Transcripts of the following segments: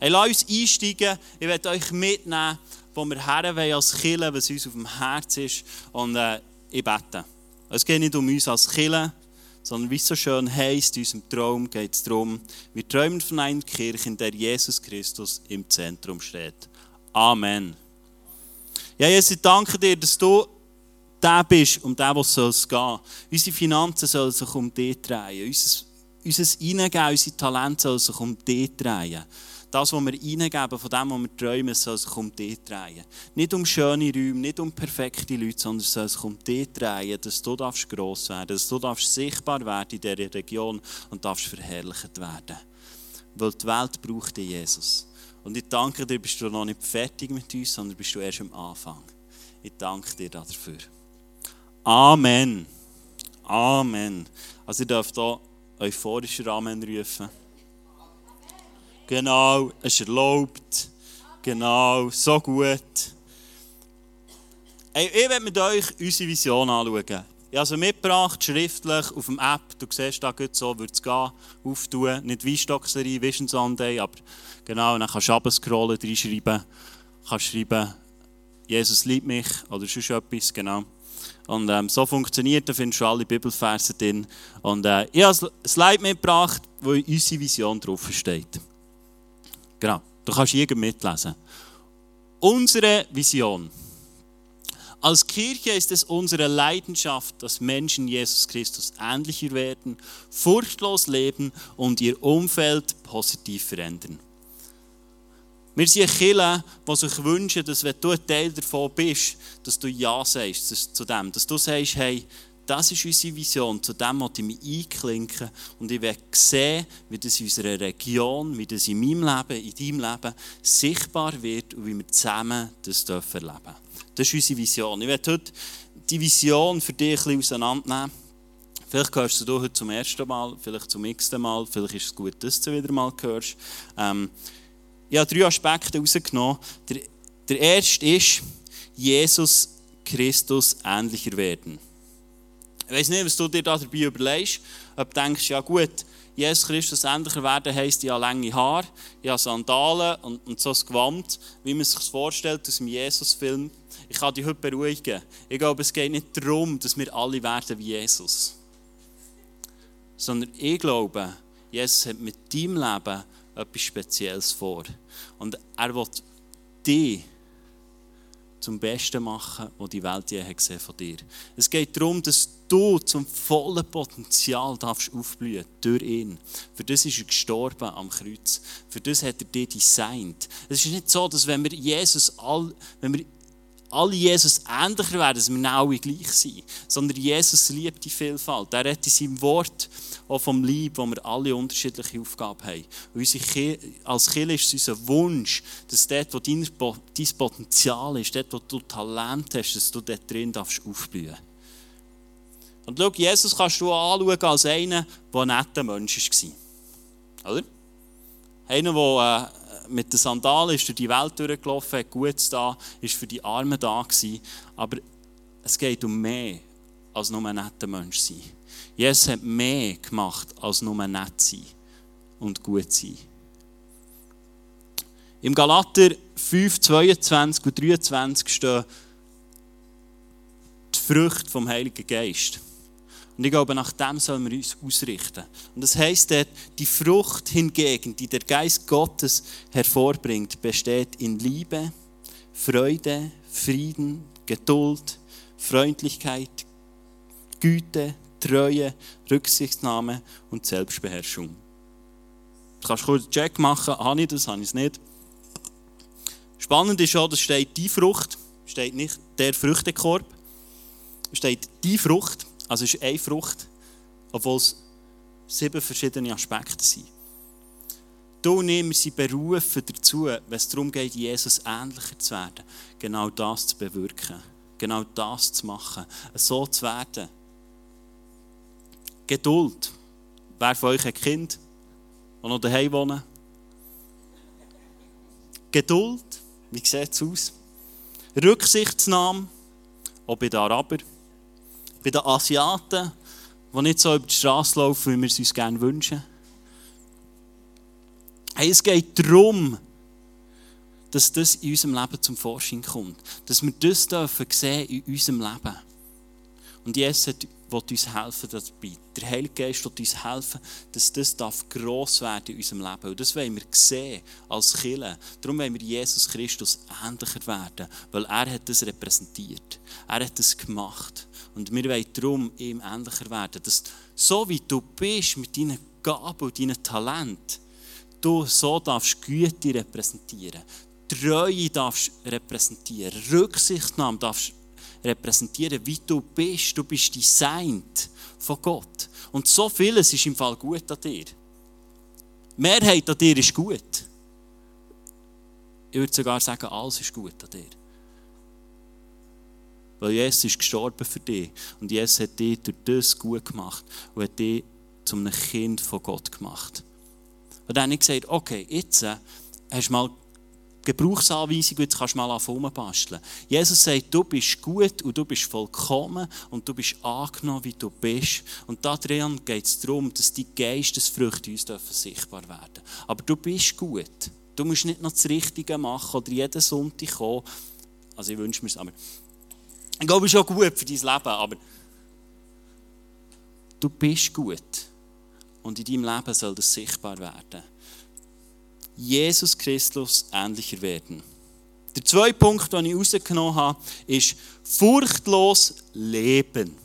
Hey, lasst uns einsteigen. Ich werde euch mitnehmen, wo wir her wollen als Killer, was uns auf dem Herz ist. Und äh, ich bete. Es geht nicht um uns als Killer, sondern wie es so schön heisst, in unserem Traum geht es darum, wir träumen von einer Kirche, in der Jesus Christus im Zentrum steht. Amen. Ja, Jesus, ich danke dir, dass du der bist, um den, was es gehen Unsere Finanzen sollen sich um dich drehen. Unser, unser Eingeben, unsere Talente sollen sich um dich drehen. Das, was wir reingeben, von dem, was wir träumen, soll sich um dich drehen. Nicht um schöne Räume, nicht um perfekte Leute, sondern soll sich um dich drehen, dass du darfst gross werden dass du darfst sichtbar werden in dieser Region und darfst verherrlicht werden. Weil die Welt braucht dich, Jesus. Und ich danke dir, bist du noch nicht fertig mit uns, sondern bist du erst am Anfang. Ich danke dir dafür. Amen. Amen. Also ihr dürft hier euphorischer Amen rufen. Genau, es ist erlaubt. Genau, so gut. Hey, ich werde mit euch unsere Vision anschauen. Ich habe also mitgebracht, schriftlich, auf dem App. Du siehst da gut so, wird es gehen, auftun. Nicht Weinstockserie, Vision Sunday, aber genau, dann kannst du runterscrollen, reinschreiben. Kannst schreiben, Jesus liebt mich oder sonst etwas, genau. Und ähm, so funktioniert, da findest du alle Bibelverse drin. Und äh, ich habe ein Slide mitgebracht, wo unsere Vision drauf steht. Genau, du kannst hier mitlesen. Unsere Vision. Als Kirche ist es unsere Leidenschaft, dass Menschen Jesus Christus ähnlicher werden, furchtlos leben und ihr Umfeld positiv verändern. Wir sind eine Kirche, die sich wünschen, dass wenn du ein Teil davon bist, dass du Ja sagst zu dem. Dass du sagst, hey, das ist unsere Vision, zu dem möchte ich mich einklinken und ich will sehen, wie das in unserer Region, wie das in meinem Leben, in deinem Leben sichtbar wird und wie wir zusammen das dürfen. Das ist unsere Vision. Ich werde heute die Vision für dich ein bisschen auseinandernehmen. Vielleicht hörst du heute zum ersten Mal, vielleicht zum x-ten Mal, vielleicht ist es gut, dass du wieder mal hörst. Ähm, ich habe drei Aspekte herausgenommen. Der, der erste ist, Jesus Christus ähnlicher werden. Ich weiß nicht, was du dir dabei überlegst. Ob du denkst, ja gut, Jesus Christus ähnlicher werden heisst, ich habe lange Haare, ich habe Sandalen und, und so ein Gewand, wie man sich vorstellt aus dem Jesus-Film. Ich kann dich heute beruhigen. Ich glaube, es geht nicht darum, dass wir alle werden wie Jesus. Sondern ich glaube, Jesus hat mit deinem Leben etwas Spezielles vor. Und er will dich zum Besten machen, was die Welt je gesehen von dir. Es geht darum, dass du zum vollen Potenzial darfst aufblühen durch ihn. Für das ist er gestorben am Kreuz. Für das hat er dich designt. Es ist nicht so, dass wenn wir Jesus all, wenn wir alle Jesus ähnlicher werden, dass wir alle gleich sind. Sondern Jesus liebt die Vielfalt. Er hat in seinem Wort auch vom Lieb, wo wir alle unterschiedliche Aufgaben haben. Und unsere als Kind ist es unser Wunsch, dass dort, wo dein, dein Potenzial ist, dort, wo du Talent hast, dass du dort drin darfst aufblühen Und schau, Jesus kannst du anschauen als einen, der ein netter Mensch war. Oder? Einer, der äh, mit den Sandalen ist durch die Welt durchgelaufen, hat Gutes da, ist für die Armen da gewesen. Aber es geht um mehr als nur ein netter Mensch sein. Jesus hat mehr gemacht, als nur nett sein und gut sein. Im Galater 5, 22 und 23 stehen die Früchte vom Heiligen Geist. Und ich glaube, nach dem sollen wir uns ausrichten. Und das heisst dort, die Frucht hingegen, die der Geist Gottes hervorbringt, besteht in Liebe, Freude, Frieden, Geduld, Freundlichkeit, Güte, Treue, Rücksichtnahme und Selbstbeherrschung. Du kannst kurz einen Check machen, habe ich das, habe ich es nicht. Spannend ist auch, dass steht die Frucht, steht nicht der Früchtekorb, steht die Frucht, also es ist eine Frucht, obwohl es sieben verschiedene Aspekte sind. Du nimmst sie berufen dazu, wenn es darum geht, Jesus ähnlicher zu werden, genau das zu bewirken, genau das zu machen, so zu werden. Geduld. Wer von euch ein Kind, das noch daheim wohnen? Geduld. Wie sieht es aus? Rücksichtsnahme. Auch bei den Arabern. Bei den Asiaten, die nicht so über die Straße laufen, wie wir es uns gerne wünschen. Hey, es geht darum, dass das in unserem Leben zum Vorschein kommt. Dass wir das dürfen sehen in unserem Leben. Und Jesus will uns helfen dabei. Der Heilige Geist will uns helfen, dass das darf gross werden in unserem Leben. Und das wollen wir sehen als Killer. Darum wollen wir Jesus Christus ähnlicher werden, weil er hat das repräsentiert. Er hat das gemacht. Und wir wollen darum ihm ähnlicher werden. Dass so wie du bist mit deinen Gaben und deinen Talenten, du so darfst Güte repräsentieren. Treue darfst repräsentieren. Rücksichtnahme darfst repräsentieren, wie du bist. Du bist designt von Gott. Und so vieles ist im Fall gut an dir. Mehrheit an dir ist gut. Ich würde sogar sagen, alles ist gut an dir. Weil Jesus ist gestorben für dich. Und Jesus hat dich durch das gut gemacht und hat dich zu einem Kind von Gott gemacht. Und dann habe ich gesagt, okay, jetzt äh, hast du mal Gebrauchsanweisung, jetzt kannst du mal anfangen basteln. Jesus sagt, du bist gut und du bist vollkommen und du bist angenommen, wie du bist. Und darin geht es darum, dass die Geistesfrüchte uns sichtbar werden Aber du bist gut. Du musst nicht noch das Richtige machen oder jeden Sonntag kommen. Also ich wünsche mir es, aber ich glaube, es ist auch gut für dein Leben, aber du bist gut. Und in deinem Leben soll das sichtbar werden. Jesus Christus ähnlicher werden. Der zweite Punkt, den ich rausgenommen habe, ist furchtlos leben.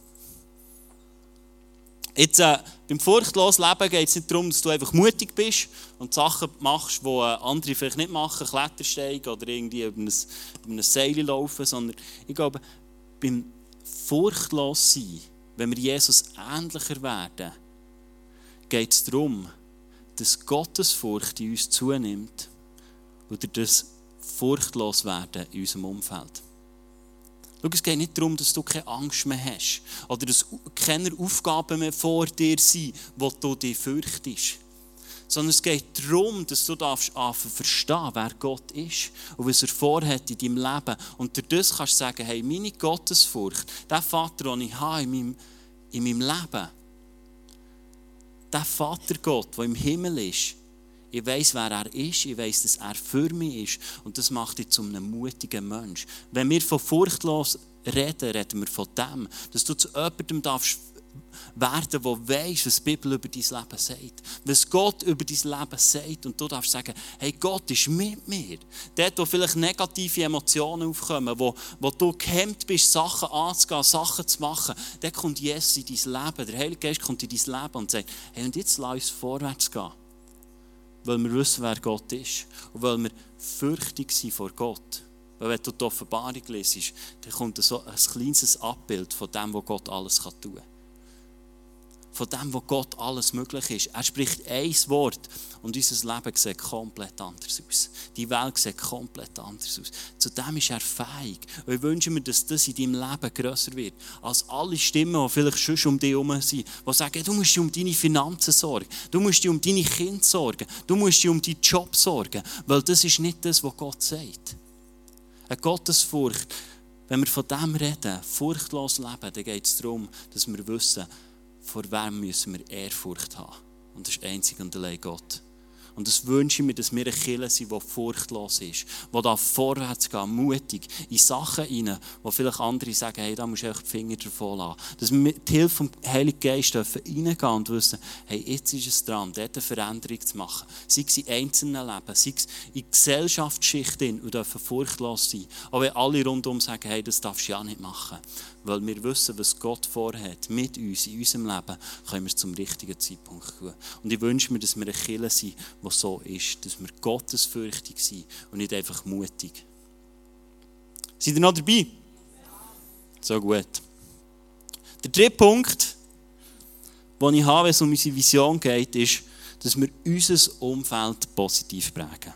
Jetzt, äh, beim furchtlosen Leben geht es nicht darum, dass du einfach mutig bist und Sachen machst, die äh, andere vielleicht nicht machen, Klettersteigen oder irgendwie über ein, Seil laufen, sondern ich glaube, beim furchtlos sein, wenn wir Jesus ähnlicher werden, geht es darum, dass Gottesfurcht in uns zunimmt oder das furchtlos werden in unserem Umfeld. Schau, es geht nicht darum, dass du keine Angst mehr hast oder dass keine Aufgaben mehr vor dir sind, wo du dich fürchtest. Sondern es geht darum, dass du darfst verstehen, wer Gott ist und was er vorhat in deinem Leben. Und durch das kannst du sagen, hey, meine Gottesfurcht, der Vater, den ich habe in meinem, in meinem Leben, der Vater Gott, der im Himmel ist, ich weiß, wer er ist, ich weiß, dass er für mich ist und das macht dich zu einem mutigen Mensch. Wenn wir von furchtlos reden, reden wir von dem, dass du zu jemandem darfst werden, der weiß, was die Bibel über dein Leben sagt. Was Gott über dein Leben sagt. Und du darfst sagen, hey, Gott ist mit mir. Dort, wo vielleicht negative Emotionen aufkommen, wo, wo du gehemmt bist, Sachen anzugehen, Sachen zu machen, dann kommt Jesus in dein Leben. Der Heilige Geist kommt in dein Leben und sagt, hey, und jetzt lass uns vorwärts gehen. Weil wir wissen, wer Gott ist. Und weil wir fürchtig sind vor Gott. Weil wenn du die Offenbarung lesest, dann kommt so ein kleines Abbild von dem, was Gott alles tun kann von dem, wo Gott alles möglich ist. Er spricht ein Wort und unser Leben sieht komplett anders aus. Die Welt sieht komplett anders aus. Zu dem ist er fähig. Und ich wünsche mir, dass das in deinem Leben grösser wird. Als alle Stimmen, die vielleicht schon um dich herum sind, die sagen, du musst dich um deine Finanzen sorgen, du musst dich um deine Kinder sorgen, du musst dich um deinen Job sorgen, weil das ist nicht das, was Gott sagt. Eine Gottesfurcht, wenn wir von dem reden, furchtlos leben, dann geht es darum, dass wir wissen, vor wem müssen wir Ehrfurcht haben. Und das ist einzig und allein Gott. Und das wünsche ich mir, dass wir eine Kirche sind, die furchtlos ist, die da vorwärts geht, mutig, in Sachen rein, wo vielleicht andere sagen, hey, da musst du die Finger davon lassen. Dass wir mit Hilfe vom Heiligen Geist reingehen und wissen, hey, jetzt ist es dran, dort eine Veränderung zu machen. Sei es in einzelnen Leben, sei es in Gesellschaftsschichten und dürfen furchtlos sein. Auch wenn alle rundum sagen, hey, das darfst du ja nicht machen weil wir wissen, was Gott vorhat mit uns, in unserem Leben, können wir es zum richtigen Zeitpunkt tun. Und ich wünsche mir, dass wir eine Kirche sind, die so ist, dass wir gottesfürchtig sind und nicht einfach mutig. Seid ihr noch dabei? So gut. Der dritte Punkt, den ich habe, wenn es um unsere Vision geht, ist, dass wir unser Umfeld positiv prägen.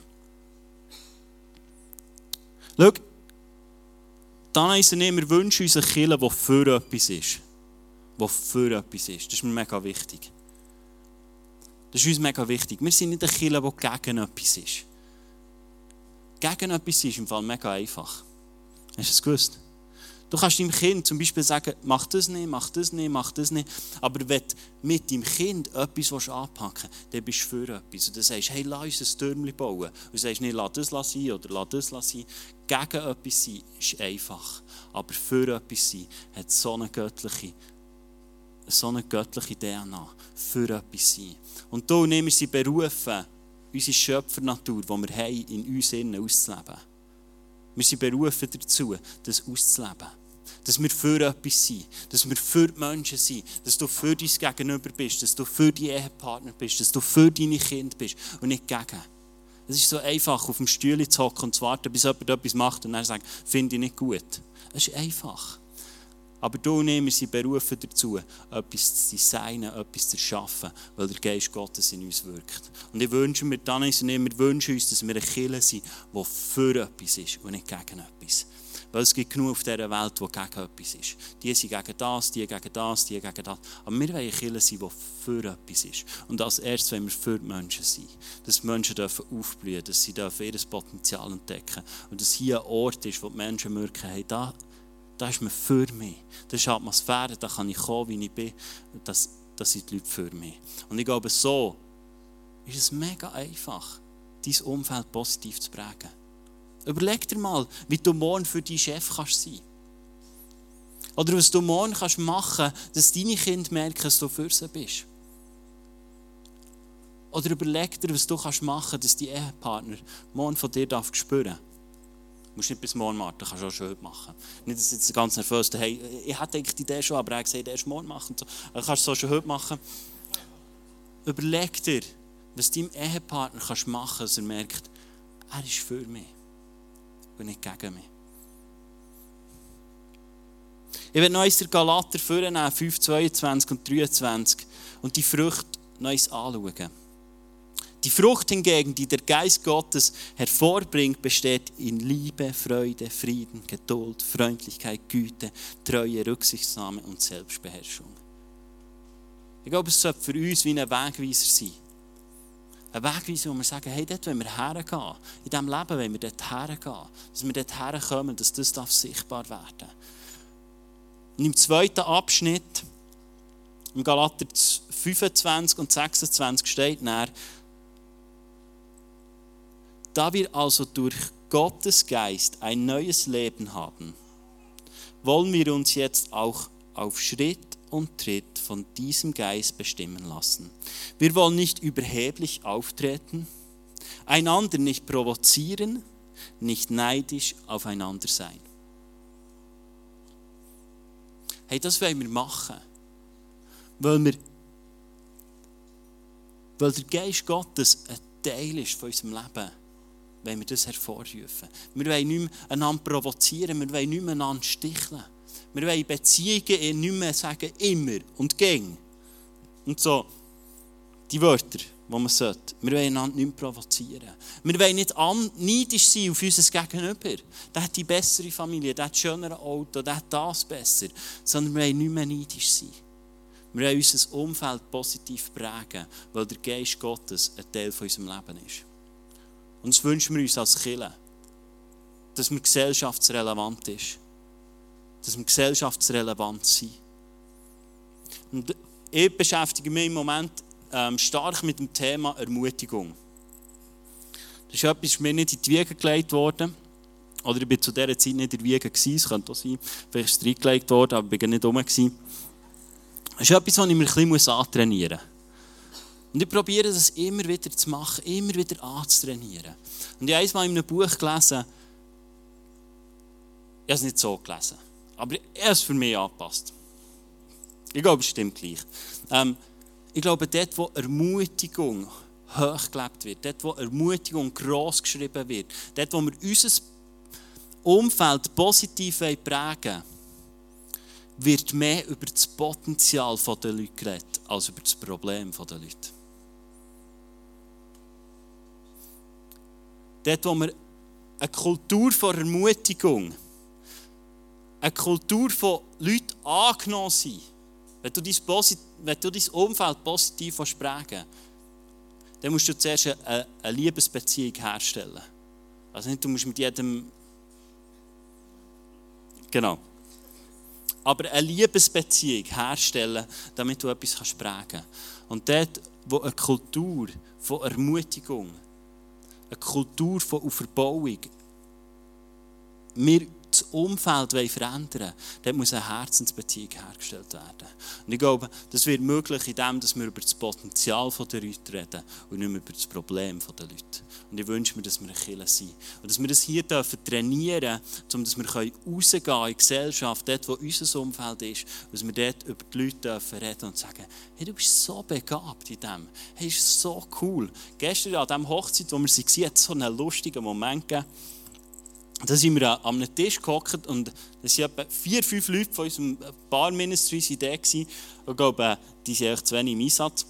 Schau, es nicht, wir wünschen uns eine Kirche, die für etwas ist. Die für etwas ist. Das ist mir mega wichtig. Das ist uns mega wichtig. Wir sind nicht eine Kirche, die gegen etwas ist. Gegen etwas ist im Fall mega einfach. Hast du es gewusst? Du kannst deinem Kind zum Beispiel sagen, mach das nicht, mach das nicht, mach das nicht. Aber wenn du mit deinem Kind etwas anpacken willst, dann bist du für etwas. Und dann sagst du, hey, lass uns ein Türmchen bauen. Und sagst nicht, lass das sein oder lass das sein. Gegen etwas sein ist einfach. Aber für etwas sein hat so eine göttliche, so eine göttliche DNA. Für etwas sein. Und du nimmst sie berufen, unsere Schöpfernatur, die wir haben, in uns innen auszuleben. Wir sind berufen dazu, das auszuleben. Dass wir für etwas sind, dass wir für die Menschen sind, dass du für dein Gegenüber bist, dass du für deinen Ehepartner bist, dass du für deine Kinder bist und nicht gegen. Es ist so einfach, auf dem Stuhl zu hocken und zu warten, bis jemand etwas macht und dann sagt, finde ich nicht gut. Es ist einfach. Aber du und ich, wir sind berufen dazu, etwas zu designen, etwas zu erschaffen, weil der Geist Gottes in uns wirkt. Und ich wünsche mir, dann und wir wünschen uns, dass wir eine Kirche sind, die für etwas ist und nicht gegen etwas. Weil es gibt genug auf dieser Welt, die gegen etwas ist. Die sind gegen das, die gegen das, die gegen das. Aber wir wollen eine Kirche sein, die für etwas ist. Und als erstes wollen wir für die Menschen sein. Dass die Menschen dürfen aufblühen, dass sie dürfen ihr Potenzial entdecken Und dass hier ein Ort ist, wo die Menschen merken, hey, da, da ist man für mich. Das ist Atmosphäre, da kann ich kommen, wie ich bin. Das, das sind die Leute für mich. Und ich glaube, so ist es mega einfach, dein Umfeld positiv zu prägen. Überleg dir mal, wie du morgen für deinen Chef kannst sein Oder was du morgen kannst machen dass deine Kinder merken, dass du für sie bist. Oder überleg dir, was du kannst machen dass dein Ehepartner morgen von dir darf spüren Du musst nicht bis morgen warten, kannst auch schon heute machen. Nicht, dass jetzt ganz nervös hey, ich hätte eigentlich die Idee schon, aber er hat gesagt, erst morgen machen. So. Kannst du es auch schon heute machen. Überleg dir, was deinem Ehepartner kannst machen dass er merkt, er ist für mich und nicht gegen mich. Ich werde noch eins der Galater vornehmen, 5, 22 und 23 und die Früchte noch anschauen. Die Frucht hingegen, die der Geist Gottes hervorbringt, besteht in Liebe, Freude, Frieden, Geduld, Freundlichkeit, Güte, Treue, Rücksichtnahme und Selbstbeherrschung. Ich glaube, es sollte für uns wie ein Wegweiser sein. Ein Wegweiser, wo wir sagen, hey, dort wollen wir hergehen. In diesem Leben wollen wir dort hergehen. Dass wir dort herkommen, dass das darf sichtbar werden. Und im zweiten Abschnitt, im Galater 25 und 26 steht nach, da wir also durch Gottes Geist ein neues Leben haben, wollen wir uns jetzt auch auf Schritt und Tritt von diesem Geist bestimmen lassen. Wir wollen nicht überheblich auftreten, einander nicht provozieren, nicht neidisch aufeinander sein. Hey, das wollen wir machen, weil, wir, weil der Geist Gottes ein Teil ist von unserem Leben wollen wir das hervorrufen. Wir wollen nicht mehr einander provozieren, wir wollen nicht mehr einander sticheln. Wir wollen Beziehungen nicht mehr sagen, immer und gäng. Und so, die Wörter, die man sollte. Wir wollen einander nicht mehr provozieren. Wir wollen nicht neidisch sein auf unser Gegenüber. Der hat die bessere Familie, der hat das schönere Auto, der hat das besser. Sondern wir wollen nicht mehr neidisch sein. Wir wollen unser Umfeld positiv prägen, weil der Geist Gottes ein Teil von unserem Leben ist. Und das wünschen wir uns als Kirche. Dass wir gesellschaftsrelevant ist. Dass wir gesellschaftsrelevant sind. Und ich beschäftige mich im Moment ähm, stark mit dem Thema Ermutigung. Das ist etwas, das mir nicht in die Wiege gelegt worden. Oder ich war zu dieser Zeit nicht in der Wiege. Es könnte auch sein, vielleicht ist es reingelegt worden, aber ich war nicht rum. Das ist etwas, was ich mir ein bisschen antrainieren muss. Und ich probiere das immer wieder zu machen, immer wieder anzutrainieren. Und ich habe einmal in einem Buch gelesen, ich habe es nicht so gelesen, aber ich habe es für mich angepasst. Ich glaube, es stimmt gleich. Ähm, ich glaube, dort, wo Ermutigung hochgelebt wird, dort, wo Ermutigung gross geschrieben wird, dort, wo wir unser Umfeld positiv prägen wird mehr über das Potenzial der Leute geredet, als über das Problem der Leute. Dort, wo wir eine Kultur von Ermutigung, eine Kultur von Leuten angenommen sind, wenn du dein, Posit wenn du dein Umfeld positiv prägen dann musst du zuerst eine, eine Liebesbeziehung herstellen. Also nicht, du musst mit jedem... Genau. aber eine Liebesbeziehung herstellen, damit du etwas kannst prägen Und dort, wo eine Kultur von Ermutigung, eine Kultur von Verbauung, wir Umfeld verändern wollen, dann muss eine Herzensbeziehung hergestellt werden. Und ich glaube, das wird möglich, indem wir über das Potenzial der Leute reden und nicht mehr über das Problem der Leute. Und ich wünsche mir, dass wir eine Kirche sind. Und dass wir das hier dürfen trainieren dürfen, um dass wir rausgehen können in die Gesellschaft, dort, wo unser Umfeld ist, dass wir dort über die Leute dürfen reden und sagen, hey, du bist so begabt in dem. Hey, ist so cool. Gestern an dieser Hochzeit, wo wir waren, hat es so einen lustigen Moment gegeben da sind wir an einem Tisch gehockt und es waren etwa vier, fünf Leute von unserem Bar Ministry da. Und ich glaube, die sind echt zu wenig im Einsatz.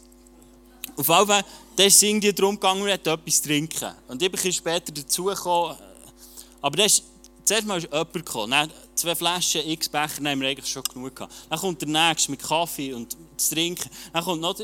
Auf jeden Fall, da ist es irgendwie darum gegangen, etwas zu trinken. Und ich bin später dazugekommen. Aber das ist, zuerst mal ist jemand gekommen. Dann zwei Flaschen X-Becher haben wir eigentlich schon genug gehabt. Dann kommt der Nächste mit Kaffee und zu trinken. Dann kommt noch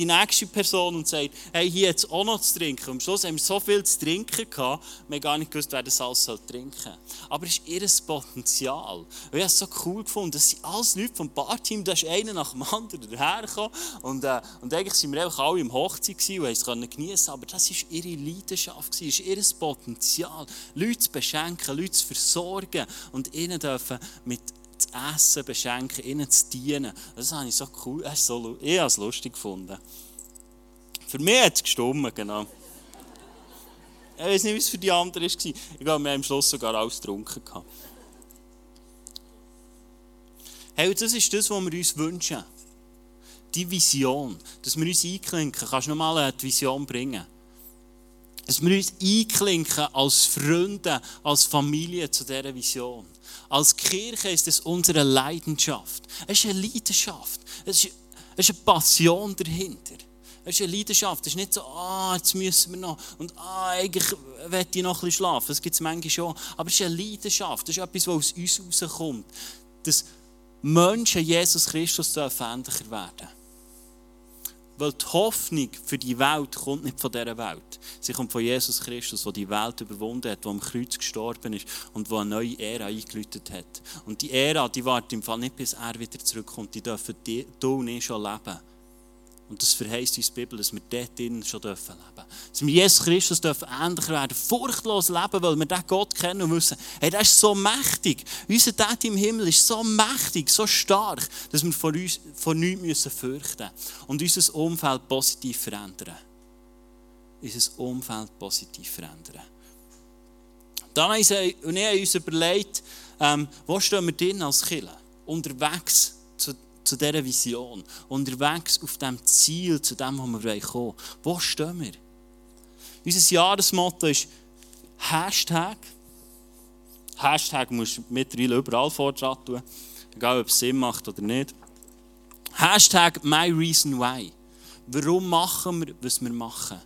die nächste Person und sagt, hey, hier jetzt auch noch zu trinken. Am Schluss haben wir so viel zu trinken gehabt, wir haben gar nicht gewusst, wer das alles trinken soll. Aber es ist ihr Potenzial. Und ich habe es so cool gefunden, das sind alles Leute vom Barteam, da ist einer nach dem anderen dahergekommen. Und, äh, und eigentlich sind wir einfach alle im Hochzeit und haben es geniessen aber das war ihre Leidenschaft, das ist ihr Potenzial, Leute zu beschenken, Leute zu versorgen und ihnen dürfen mit zu essen beschenken, ihnen zu dienen. Das habe ich so cool, ich habe es lustig gefunden. Für mich hat es gestummt, genau. Ich weiß nicht, wie es für die anderen war. Ich glaube, wir haben am Schluss sogar alles getrunken. Hey, das ist das, was wir uns wünschen. Die Vision, dass wir uns einklinken. Kannst du noch mal eine Vision bringen? Dass wir uns einklinken als Freunde, als Familie zu dieser Vision. Als Kirche ist es unsere Leidenschaft. Es ist eine Leidenschaft. Es ist, es ist eine Passion dahinter. Es ist eine Leidenschaft. Es ist nicht so, ah, jetzt müssen wir noch. Und ah, eigentlich möchte ich noch ein bisschen schlafen. Das gibt es manchmal schon. Aber es ist eine Leidenschaft. Es ist etwas, was aus uns rauskommt. Dass Menschen Jesus Christus ähnlicher werden weil die Hoffnung für die Welt kommt nicht von dieser Welt. Sie kommt von Jesus Christus, der die Welt überwunden hat, der am Kreuz gestorben ist und der eine neue Ära eingeläutet hat. Und die Ära, die wartet im Fall nicht, bis er wieder zurückkommt. Die dürfen du und ich schon leben. Und das verheißt uns die Bibel, dass wir dort drin schon leben dürfen. Dass wir Jesus Christus dürfen ähnlich werden, furchtlos leben, weil wir diesen Gott kennen und wissen, hey, der ist so mächtig. Unser Dad im Himmel ist so mächtig, so stark, dass wir vor, uns, vor nichts müssen fürchten müssen. Und unser Umfeld positiv verändern. Unser Umfeld positiv verändern. Dann haben wir uns überlegt, ähm, wo stehen wir drin als Killer? Unterwegs zu dieser Vision, unterwegs auf dem Ziel, zu dem, wo wir kommen wollen. Wo stehen wir? Unser Jahresmotto ist Hashtag. Hashtag musst du mittlerweile überall vordran tun, egal ob es Sinn macht oder nicht. Hashtag My Reason Why. Warum machen wir, was wir machen?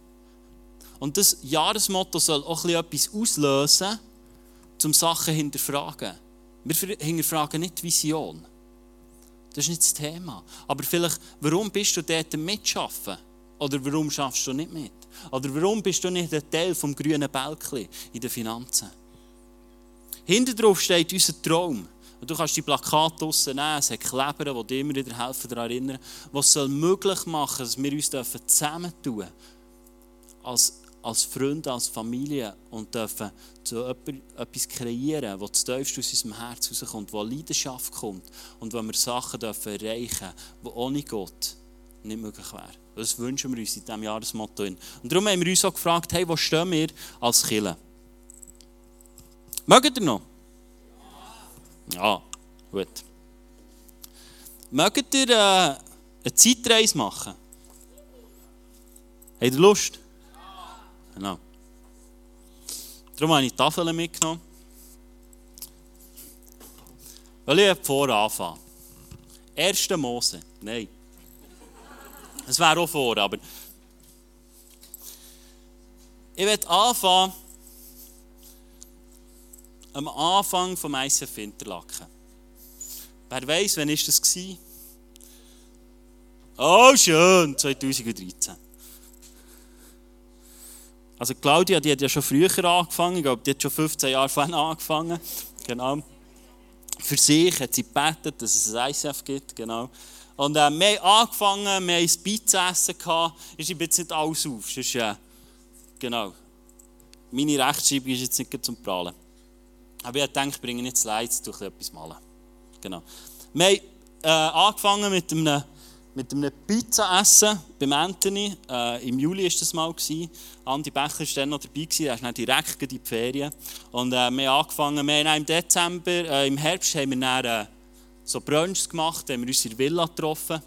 Und das Jahresmotto soll auch etwas auslösen, um Sachen hinterfragen. Wir hinterfragen nicht die Vision. Das ist nicht das Thema. Aber vielleicht, warum bist du dort mitschaffen? Oder warum schaffst du nicht mit? Oder warum bist du nicht ein Teil vom grünen Bälkli in den Finanzen? Hinter drauf steht unser Traum. Und du kannst die Plakate draussen nehmen, es hat Kleber, die dir immer wieder helfen, daran erinnern, was soll möglich machen, dass wir uns zusammentun als als Freunde, als Familie und dürfen zu etwas kreieren, was zu tiefst aus unserem Herz rauskommt, wo Leidenschaft kommt und wo wir Sachen dürfen erreichen die ohne Gott nicht möglich wären. Das wünschen wir uns in diesem Jahresmotto. Und darum haben wir uns auch gefragt, hey, wo stehen wir als Kille? Mögt ihr noch? Ja, gut. Mögt ihr äh, eine Zeitreise machen? Habt ihr Lust? Genau. Darum habe ich die Tafeln mitgenommen. Weil ich vor anfangen. 1. Mose. Nein. Es wäre auch vor, aber. Ich werde anfangen am Anfang vom ICF Interlaken. Wer weiß, wann war das? Oh, schön, 2013. Also Claudia, die hat ja schon früher angefangen, ich glaube, die hat schon 15 Jahre vorher angefangen. Genau. für sich hat sie gebetet, dass es ein ICF gibt, genau. Und äh, wir haben angefangen, wir haben ein Pizza essen gehabt. Ist jetzt nicht alles auf. Sonst, äh, genau. Meine Rechtschreibung ist jetzt nicht zum Prahlen. Aber ich dachte, ich bringe nicht Slides, durch etwas malen. Genau. Wir haben äh, angefangen mit einem, mit einem Pizza essen beim Anthony. Äh, Im Juli war das mal. Andi Becher war dann noch dabei, er ist dann direkt in die Ferien. Und äh, wir haben angefangen, wir haben im Dezember, äh, im Herbst haben wir dann, äh, so Brunch gemacht, haben wir uns in der Villa getroffen.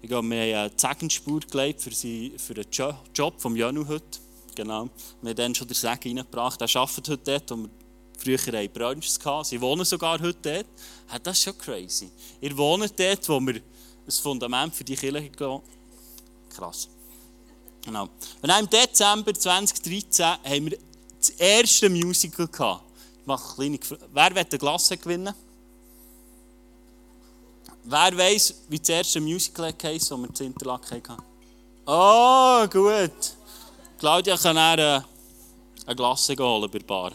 Ich glaube, wir haben eine Zegenspur gelegt für, sie, für den Job vom Janu heute. Genau. Wir haben dann schon den Segen reingebracht. Er arbeitet heute dort, wo wir früher haben hatten. Sie wohnen sogar heute dort. Ja, das ist schon crazy. Ihr wohnt dort, wo wir ein Fundament für die Kirche gehen. Krass. Genau. Und im Dezember 2013 haben wir das erste Musical gehabt. Ich mache eine kleine Wer will eine Glasse gewinnen? Wer weiß, wie das erste Musical heisst, das wir in Interlaken hatten? Oh, gut. Claudia kann dann eine Glasse holen bei der Bar.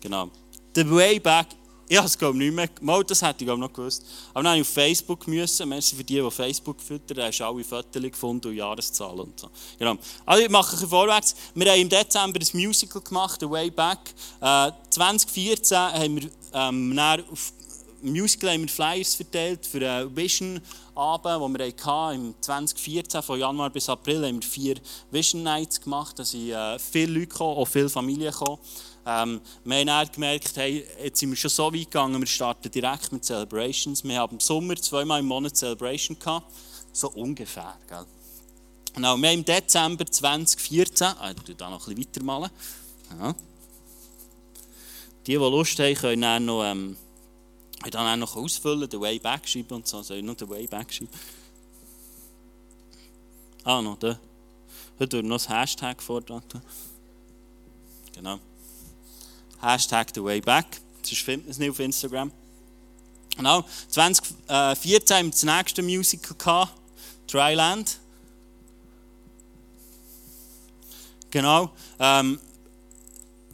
Genau. The Way Back, ich habe es glaube nicht mehr, mal, das hätte ich glaube noch gewusst. Aber dann habe ich auf Facebook müssen, merci für die, die Facebook füttern, da hast du alle Fotos gefunden und Jahreszahlen und so. Genau. Also ich mache ein vorwärts. Wir haben im Dezember ein Musical gemacht, The Way Back. Äh, 2014 haben wir ähm, auf Musical haben wir Flyers verteilt für einen Vision Abend, den wir hatten. Im 2014, von Januar bis April, haben wir vier Vision Nights gemacht. Da sind äh, viele Leute gekommen, auch viele Familien gekommen. Ähm, wir haben dann gemerkt, hey, jetzt sind wir schon so weit gegangen, wir starten direkt mit Celebrations. Wir haben im Sommer zweimal im Monat Celebration gehabt, so ungefähr. Gell? Genau, wir haben im Dezember 2014, ah, ich da noch ein bisschen weitermalen. Ja. Die, die Lust haben, können dann noch, ähm, dann noch ausfüllen, den Wayback schreiben und so. Soll ich noch den Wayback schreiben? Ah, noch den. Heute wird noch das Hashtag vortragen. Genau. Hashtag The Way Back. Sonst findet man es nicht auf Instagram. Genau. 2014 haben wir das nächste Musical gehabt, Dryland. Genau. Ähm,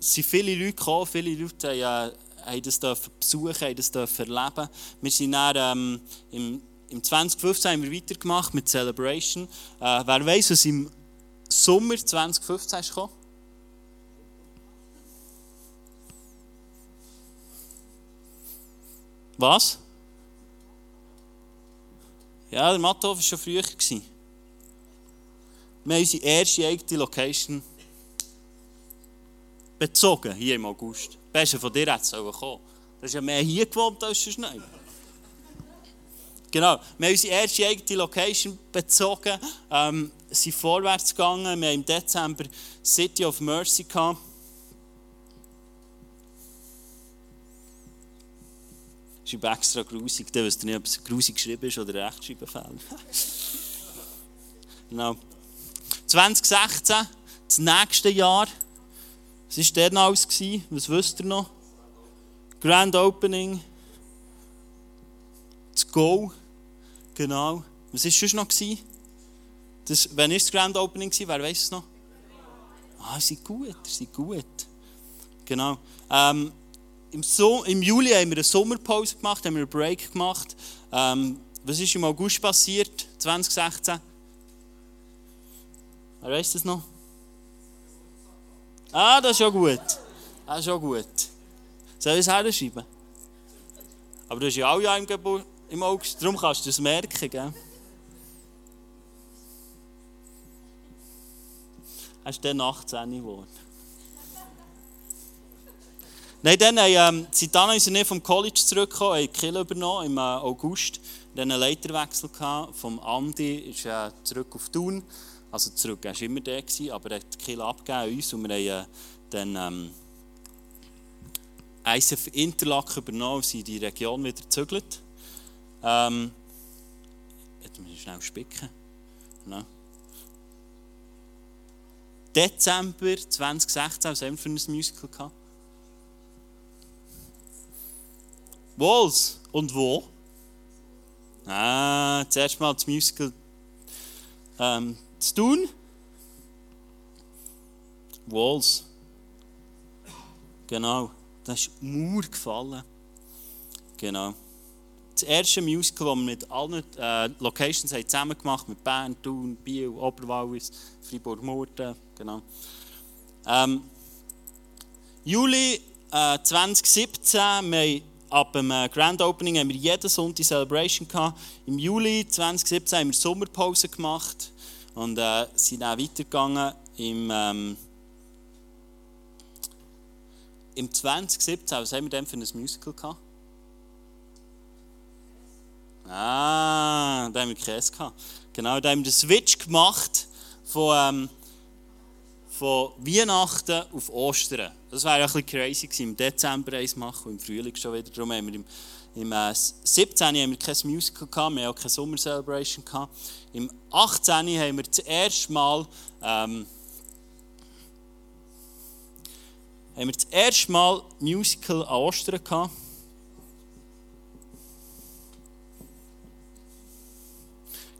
es sind viele Leute gekommen, viele Leute haben, äh, haben das besuchen, haben das erleben. Wir sind dann, ähm, im, im 2015 haben wir weitergemacht mit Celebration. Äh, wer weiß, was im Sommer 2015 ist gekommen? Was? Ja, der Matthof war schon früher. Wir haben unsere erste eigene Location bezogen, hier im August. Besser von dir hätte kommen Du hast ja mehr hier gewohnt als sonst nicht. Genau, wir haben unsere erste eigene Location bezogen, ähm, sind vorwärts gegangen. Wir haben im Dezember City of Mercy gehabt. Schreibe extra grusig, dann wisst ihr nicht, ob es grusig geschrieben ist oder Rechtschreibfehler. genau. 2016, das nächste Jahr. Was war denn alles? Was wisst ihr noch? Grand Opening. Das Go. Genau. Was war sonst noch? Das, wann war das Grand Opening? Wer weiß es noch? Ah, sie sind gut, sie sind gut. Genau. Ähm, im, so im Juli haben wir eine Sommerpause gemacht, haben wir einen Break gemacht. Ähm, was ist im August passiert, 2016? Wer weiß das noch? Ah, das ist ja gut. Das ist ja gut. Soll ich es herschreiben? Aber du hast ja auch ja im, Gebur im August, darum kannst du es merken, gell? Hast du dann 18 geworden? Nein, dann ähm, sind dann in der vom College zurückgekommen, haben die übernommen im äh, August. Dann einen Leiterwechsel gehabt. Vom Andi ist äh, zurück auf Thun. Also zurück, er war immer der, gewesen, aber er hat die Kill abgegeben uns und wir haben äh, dann ähm, ISF Interlaken übernommen und sind in die Region wieder gezügelt. Ähm, jetzt muss ich schnell spicken. Genau. Dezember 2016, was haben wir für ein Musical gehabt? Walls. Und wo? Ah, zuerst mal das Musical ähm, zu tun. Walls. Genau, das ist Mauer gefallen. Genau. Das erste Musical, das wir mit allen äh, Locations haben zusammen gemacht mit Bern, Thun, Biel, Oberwallis, Fribourg-Murten, genau. Ähm, Juli äh, 2017, wir haben ab dem Grand Opening haben wir jeden Sonntag Celebration gehabt. Im Juli 2017 haben wir Sommerpause gemacht und äh, sind dann weitergegangen im, ähm, im 2017. Was haben wir denn für ein Musical gehabt? Ah, da haben wir Käse gehabt. Genau, da haben wir den Switch gemacht von, ähm, von Weihnachten auf Ostern. Das wäre ein bisschen crazy gewesen, im Dezember eins machen und im Frühling schon wieder. Darum haben wir im, im äh, 17. haben wir kein Musical gehabt, wir haben auch keine Summer Celebration gehabt. Im 18. haben wir das erste Mal ähm, haben wir das erste Mal Musical an Ostern gehabt.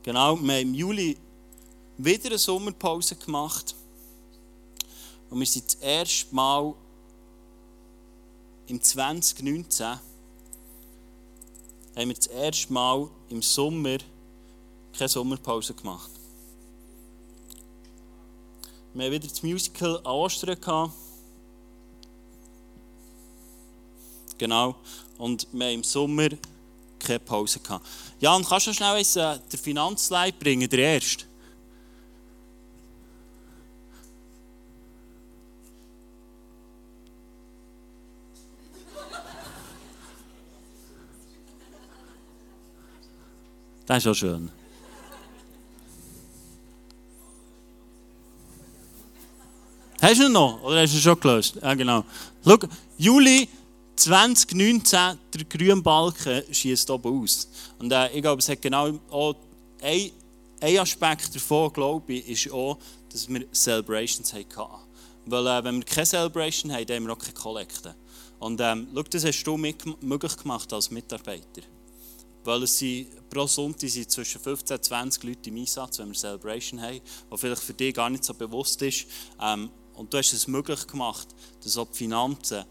Genau, wir haben im Juli wieder eine Sommerpause gemacht. Und wir sind das erste Mal im 2019 haben wir das erste Mal im Sommer keine Sommerpause gemacht. Wir haben wieder das Musical an Ostern gehabt. Genau. Und wir haben im Sommer keine Pause gehabt. Jan, kannst du schnell eins, äh, den Finanzleit bringen, der erste? Das ist auch schön. Hast du noch? Oder hast du schon gelöst? Ja, genau. Schau, Juli 2019, der grüne Balken schießt oben aus. Und äh, ich glaube, es hat genau auch ein, Aspekt davon, glaube ich, ist auch, dass wir Celebrations hatten. Weil äh, wenn wir keine Celebration haben, dann haben wir auch keine Kollekte. Und ähm, schau, das hast du möglich gemacht als Mitarbeiter. Weil es sind, pro Sonntag sind zwischen 15 und 20 Leute im Einsatz, wenn wir Celebration haben, was vielleicht für dich gar nicht so bewusst ist. Ähm, und du hast es möglich gemacht, dass auch die Finanzen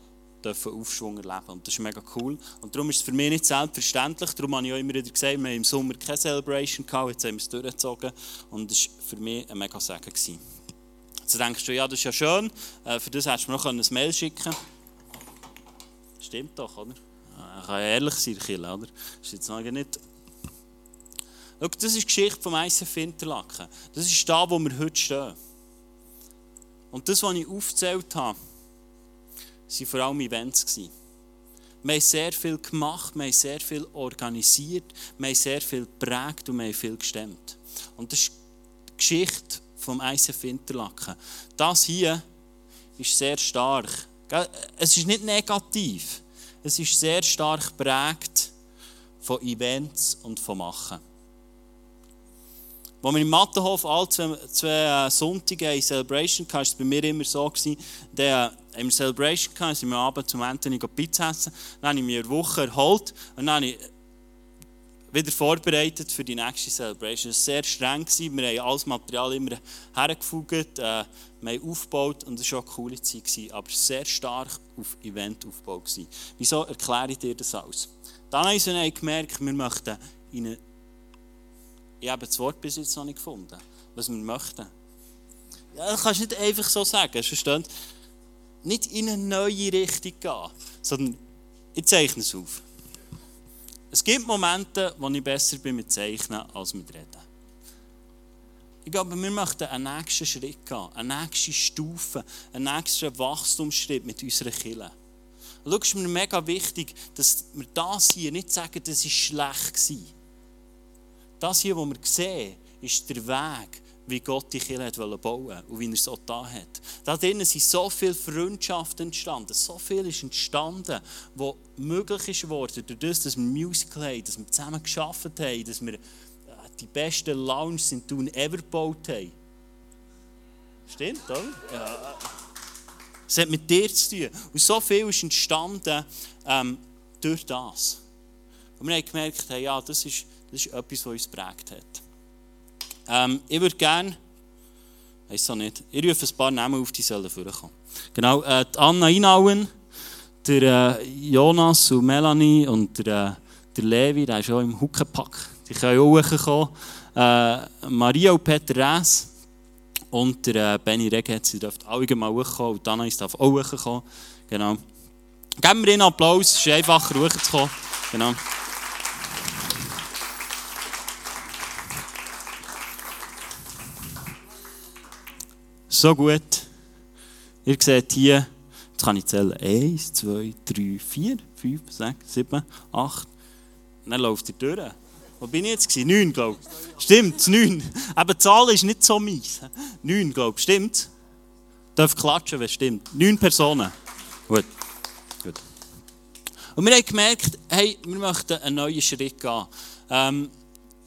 dürfen Aufschwung erleben Und das ist mega cool. Und darum ist es für mich nicht selbstverständlich. Darum habe ich auch immer wieder gesagt, wir haben im Sommer keine Celebration gehabt, jetzt haben wir es durchgezogen. Und das war für mich ein mega Segen. Gewesen. Jetzt denkst du, ja, das ist ja schön, äh, für das hättest du mir noch ein Mail schicken können. Stimmt doch, oder? Ich kann ehrlich sein, Kille, oder? Das ist jetzt nicht... Schau, das ist die Geschichte vom ICF Interlaken. Das ist da, wo wir heute stehen. Und das, was ich aufgezählt habe, waren vor allem Events. Wir haben sehr viel gemacht, wir haben sehr viel organisiert, wir haben sehr viel geprägt und wir haben viel gestemmt. Und das ist die Geschichte vom ICF Interlaken. Das hier ist sehr stark. Es ist nicht negativ, es ist sehr stark geprägt von Events und von Machen. Als wir im Mattenhof alle zwei, zwei äh, Sonntage eine Celebration hatten, war es bei mir immer so, dass wir eine Celebration hatten, sind wir abends zum Anthony Pizza essen. Dann habe ich mich eine Woche erholt und dann habe ich wieder vorbereitet für die nächste Celebration. Es war sehr streng. Wir haben alles Material immer hergefugt, äh, wir haben aufgebaut und es war eine coole Zeit. Aber sehr stark auf Event aufgebaut. Wieso erkläre ich dir das alles? Dann haben wir gemerkt, wir möchten in eine ich habe das Wort bis jetzt noch nicht gefunden, was wir möchten. Ja, das kannst du nicht einfach so sagen, versteht? Nicht in eine neue Richtung gehen, sondern ich zeichne es auf. Es gibt Momente, wo ich besser bin mit Zeichnen als mit Reden. Ich glaube, wir möchten einen nächsten Schritt gehen, eine nächste Stufe, einen nächsten Wachstumsschritt mit unserer Kirche. Schau, es ist mir mega wichtig, dass wir das hier nicht sagen, das war schlecht. Das hier, was wir sehen, ist der Weg, wie Gott die Kirche bauen wollte und wie er es auch da hat. Da drinnen sind so viele Freundschaften entstanden, so viel ist entstanden, was möglich ist geworden, durch das, dass wir Musical haben, dass wir zusammen geschafft haben, dass wir äh, die besten Lounges in Thun ever gebaut haben. Stimmt, oder? Ja. Es hat mit dir zu tun. Und so viel ist entstanden ähm, durch das. Und wir haben gemerkt, hey, ja, das ist das ist etwas, was uns geprägt hat. Ähm, ich würde gerne, weiß auch nicht, ich rufe ein paar Namen auf, die sollen vorkommen. Genau, äh, die Anna Inauen, der äh, Jonas und Melanie und der, äh, der Levi, der ist auch im Huckenpack. Die können auch hochkommen. Äh, Maria und Peter Räs und der äh, Benny Regetz, sie dürfen alle mal hochkommen und Anna darf auch hochkommen. Genau. Geben wir ihnen Applaus, es ist einfacher hochzukommen. Genau. So gut. Ihr seht hier, jetzt kann ich zählen, 1, 2, 3, 4, 5, 6, 7, 8. dann läuft ihr durch. Wo bin ich jetzt? 9, glaube ich. Stimmt, 9. Aber die Zahl ist nicht so mies. 9, glaube ich. Stimmt? Darf klatschen, wenn es stimmt. 9 Personen. Gut. Gut. Und wir haben gemerkt, hey, wir möchten einen neuen Schritt gehen. Ähm,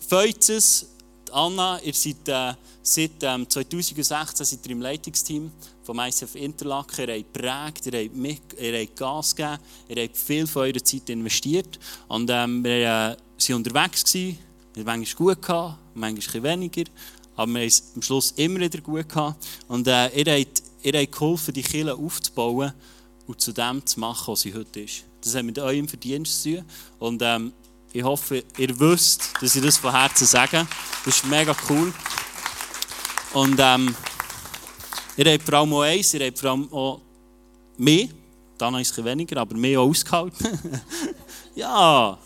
Feuzes, Anna, ihr seid äh, seit ähm, 2016 seid ihr im Leitungsteam vom ICF Interlaken. Ihr habt geprägt, ihr habt, ihr habt Gas gegeben, ihr habt viel von eurer Zeit investiert. Und ähm, wir waren äh, unterwegs, gewesen. wir haben manchmal gut gehabt, manchmal weniger. Aber wir haben es am Schluss immer wieder gut gehabt. Und äh, ihr, habt, ihr habt geholfen, die Kirche aufzubauen und zu dem zu machen, was sie heute ist. Das hat mit eurem Verdienst zu tun. Und ähm, ich hoffe, ihr wisst, dass ich das von Herzen sage. Das ist mega cool. Und ähm, ihr habt vor allem auch eins, ihr habt vor allem auch mehr, dann ist es weniger, aber mehr ausgehalten. ja,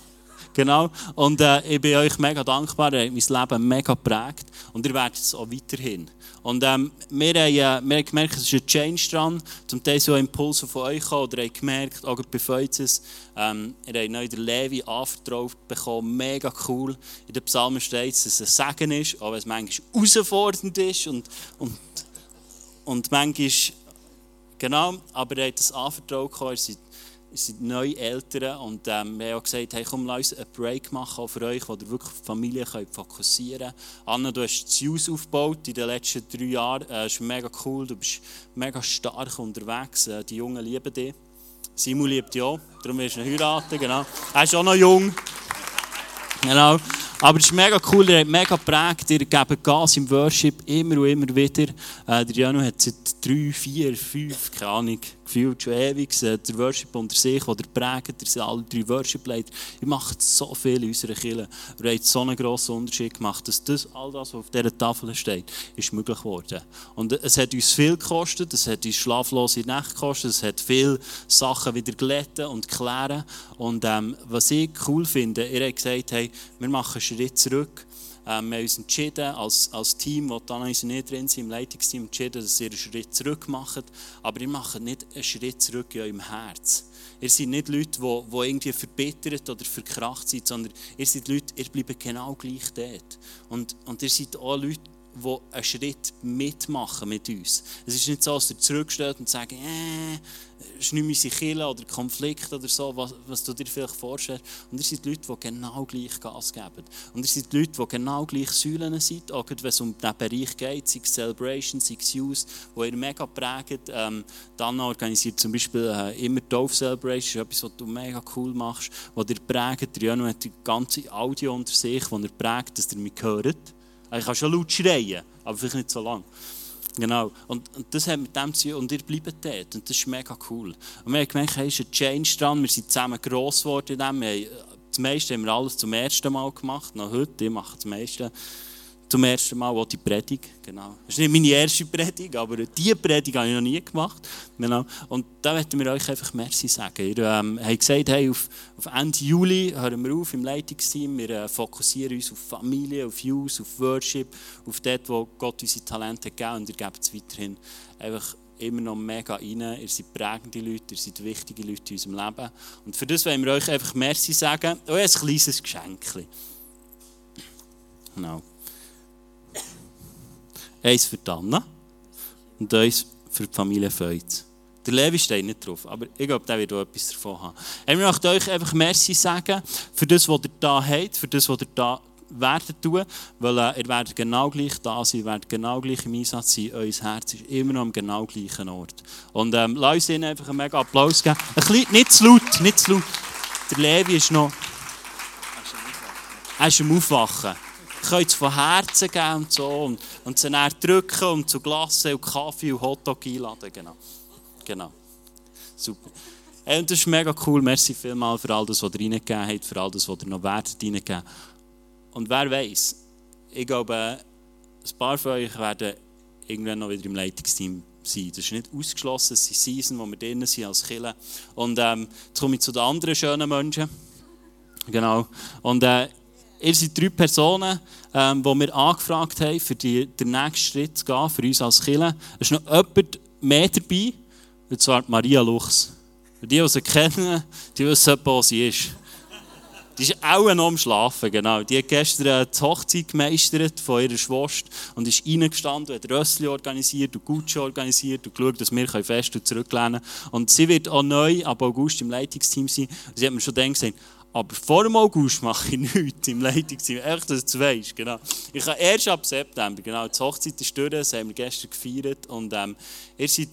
genau. Und äh, ich bin euch mega dankbar, ihr habt mein Leben mega geprägt und ihr werdet es auch weiterhin. Und ähm, wir, haben, äh, wir haben gemerkt, es ist ein Change dran. Zum Teil so Impulse von euch kommen. Oder ihr habt gemerkt, auch bei Feuzes, ähm, ihr habt neu den Levi anvertraut bekommen. Mega cool. In den Psalmen steht dass es ein Segen ist, wenn es manchmal herausfordernd ist. Und, und, und manchmal, genau, aber ihr habt das anvertraut. Sind neue Eltern und ähm, wir haben auch gesagt, hey, komm, lass uns einen Break machen auch für euch, wo ihr wirklich die Familie könnt fokussieren könnt. Anna, du hast das Haus aufgebaut in den letzten drei Jahren. Äh, das ist mega cool, du bist mega stark unterwegs. Äh, die Jungen lieben dich. Simon liebt dich auch, darum wirst du heiraten, genau. Er ist auch noch jung. Genau. Aber es ist mega cool, ihr habt mega geprägt, ihr gebt Gas im Worship immer und immer wieder. Äh, der Janu hat seit drei, vier, fünf, keine Ahnung, gefühlt schon ewig, äh, der Worship unter sich, der prägt, ihr seid alle drei Worship-Leiter. Ihr macht so viel in unserer Kirche. Ihr habt so einen grossen Unterschied gemacht, dass das, all das, was auf dieser Tafel steht, ist möglich geworden. Und es hat uns viel gekostet, es hat uns schlaflose Nächte gekostet, es hat viele Sachen wieder glätten und klären. Und ähm, was ich cool finde, ihr habt gesagt, hey, wir machen Schritt zurück. Ähm, wir haben uns entschieden, als, als Team, das dann nicht drin sind, im Leitungsteam, entschieden, dass ihr einen Schritt zurück macht. Aber ihr macht nicht einen Schritt zurück in eurem Herz. Ihr seid nicht Leute, die, die irgendwie verbittert oder verkracht sind, sondern ihr seid Leute, ihr bleibt genau gleich dort. Und, und ihr seid auch Leute, die einen Schritt mitmachen mit uns. Es ist nicht so, dass ihr zurücksteht und sagt, äh, ist nicht unsere Kille oder Konflikt oder so, was, was du dir vielleicht vorstellst. Und ihr seid Leute, die genau gleich Gas geben. Und ihr seid Leute, die genau gleich Säulen sind, auch wenn es um diesen Bereich geht, sei es Celebration, sei es wo ihr mega prägt. Ähm, dann organisiert zum Beispiel äh, immer Dove Celebration, etwas, was du mega cool machst, wo ihr prägt. Riano hat die ganze Audio unter sich, wo ihr prägt, dass ihr mich hört. Ich kann schon laut schreien, aber vielleicht nicht so lang. Genau. Und, und das hat mit dem zu tun. Und ihr bleibt dort. Und das ist mega cool. Und wir haben gemerkt, hey, ist ein Change dran. Wir sind zusammen gross geworden in dem. Wir haben, das meiste haben wir alles zum ersten Mal gemacht. Noch heute, ich mache das meiste zum ersten Mal auch die Predigt. Genau. Das ist nicht meine erste Predigt, aber diese Predigt habe ich noch nie gemacht. Genau. Und da möchten wir euch einfach Merci sagen. Ihr ähm, habt gesagt, hey, auf, auf Ende Juli hören wir auf im Leitungsteam. Wir äh, fokussieren uns auf Familie, auf Youth, auf Worship, auf dort, wo Gott unsere Talente gegeben hat. Und ihr gebt es weiterhin einfach immer noch mega rein. Ihr seid prägende Leute, ihr seid wichtige Leute in unserem Leben. Und für das wollen wir euch einfach Merci sagen. Und ein kleines Geschenk. Genau. Eins für Anna und eins für die Familie Feuz. Der Levi steht nicht drauf, aber ich glaube, der wird auch etwas davon haben. Ich möchte euch einfach Merci sagen für das, was ihr da habt, für das, was ihr da werdet tun, weil äh, ihr werdet genau gleich da sein, ihr werdet genau gleich im Einsatz sein, euer Herz ist immer noch am genau gleichen Ort. Und ähm, lasst uns einfach einen mega Applaus geben. Ein bisschen, nicht zu laut, nicht zu laut. Der Levi ist noch... Er ist am Aufwachen könnt es von Herzen geben und so. Und, und sie dann drücken und zu Glasse und Kaffee und Hotdog einladen. Genau. genau. Super. Hey, und das ist mega cool. Merci vielmals für all das, was ihr reingegeben habt, für all das, was ihr noch werdet reingegeben. Und wer weiß, ich glaube, ein paar von euch werden irgendwann noch wieder im Leitungsteam sein. Das ist nicht ausgeschlossen, es sind Season, wo wir drinnen sind als Killer. Und ähm, jetzt komme ich zu den anderen schönen Menschen. Genau. Und äh, ihr seid drei Personen, ähm, die wir angefragt haben, für die, den nächsten Schritt zu gehen, für uns als Killer. Es ist noch jemand mehr dabei, und zwar Maria Luchs. Die, die sie kennen, die wissen, wo sie ist. Die ist auch noch am Schlafen, genau. Die hat gestern die Hochzeit gemeistert von ihrer Schwester und ist reingestanden, hat Rössli organisiert und Gucci organisiert und geschaut, dass wir fest und zurücklehnen können. Und sie wird auch neu ab August im Leitungsteam sein. Sie hat mir schon gesagt, aber vor dem August mache ich nichts im Leitungsteam. Echt, dass du weißt, genau. Ich habe erst ab September, genau. Die Hochzeit ist durch, das haben wir gestern gefeiert. Und ähm, ihr seid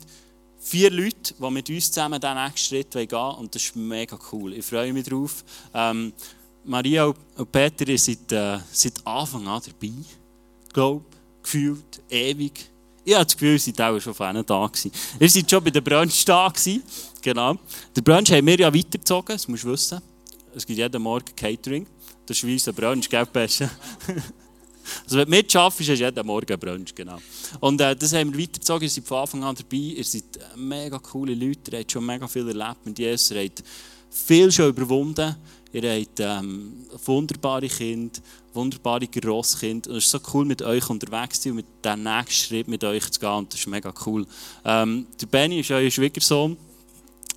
vier Leute, die mit uns zusammen den nächsten Schritt gehen wollen. Und das ist mega cool. Ich freue mich drauf. Ähm, Maria und Peter, ihr seid äh, seit Anfang an dabei. Glaube, gefühlt, ewig. Ich habe das Gefühl, ihr seid auch schon von einem gewesen. Ihr seid schon bei der Brunch da. Genau. Der Brunch haben wir ja weitergezogen, das musst du wissen. Es gibt jeden Morgen Catering. Das ist wie unser Brunch, gell, Pesche? Also wenn du mitschaffst, hast du jeden Morgen Brunch, genau. Und äh, das haben wir weitergezogen, ihr seid von Anfang an dabei, ihr seid äh, mega coole Leute, ihr habt schon mega viel erlebt mit Jesus, ihr habt viel schon überwunden, ihr habt ähm, wunderbare Kinder, wunderbare Grosskinder und es ist so cool mit euch unterwegs zu sein und mit dem nächsten Schritt mit euch zu gehen und das ist mega cool. Ähm, der Benny ist euer Schwiegersohn,